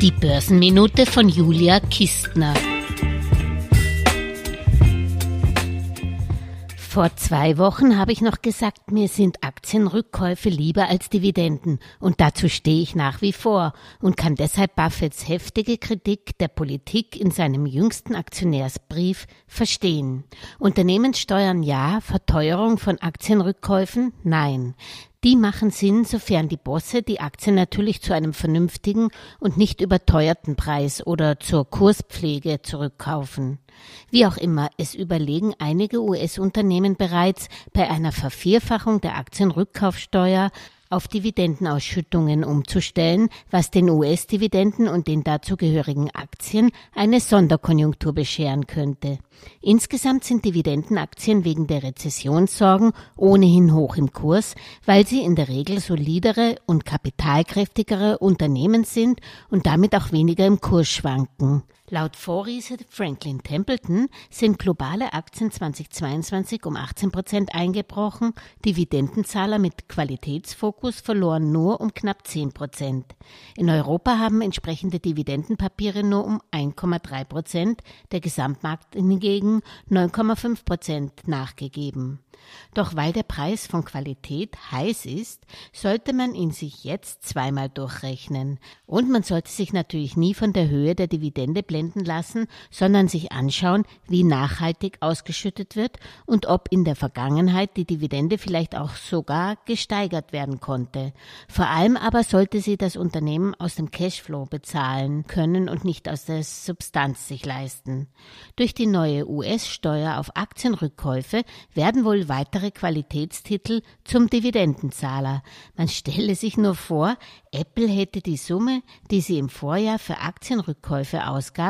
Die Börsenminute von Julia Kistner. Vor zwei Wochen habe ich noch gesagt, mir sind Aktienrückkäufe lieber als Dividenden und dazu stehe ich nach wie vor und kann deshalb Buffetts heftige Kritik der Politik in seinem jüngsten Aktionärsbrief verstehen. Unternehmenssteuern ja, Verteuerung von Aktienrückkäufen nein. Die machen Sinn, sofern die Bosse die Aktien natürlich zu einem vernünftigen und nicht überteuerten Preis oder zur Kurspflege zurückkaufen. Wie auch immer, es überlegen einige US-Unternehmen bereits bei einer Vervierfachung der Aktienrückkaufsteuer auf Dividendenausschüttungen umzustellen, was den US-Dividenden und den dazugehörigen Aktien eine Sonderkonjunktur bescheren könnte. Insgesamt sind Dividendenaktien wegen der Rezessionssorgen ohnehin hoch im Kurs, weil sie in der Regel solidere und kapitalkräftigere Unternehmen sind und damit auch weniger im Kurs schwanken. Laut Vorriese Franklin Templeton sind globale Aktien 2022 um 18 Prozent eingebrochen, Dividendenzahler mit Qualitätsfokus verloren nur um knapp 10 Prozent. In Europa haben entsprechende Dividendenpapiere nur um 1,3 Prozent, der Gesamtmarkt hingegen hingegen 9,5 Prozent nachgegeben. Doch weil der Preis von Qualität heiß ist, sollte man ihn sich jetzt zweimal durchrechnen. Und man sollte sich natürlich nie von der Höhe der Dividende blenden lassen, sondern sich anschauen, wie nachhaltig ausgeschüttet wird und ob in der Vergangenheit die Dividende vielleicht auch sogar gesteigert werden konnte. Vor allem aber sollte sie das Unternehmen aus dem Cashflow bezahlen können und nicht aus der Substanz sich leisten. Durch die neue US-Steuer auf Aktienrückkäufe werden wohl weitere Qualitätstitel zum Dividendenzahler. Man stelle sich nur vor, Apple hätte die Summe, die sie im Vorjahr für Aktienrückkäufe ausgab,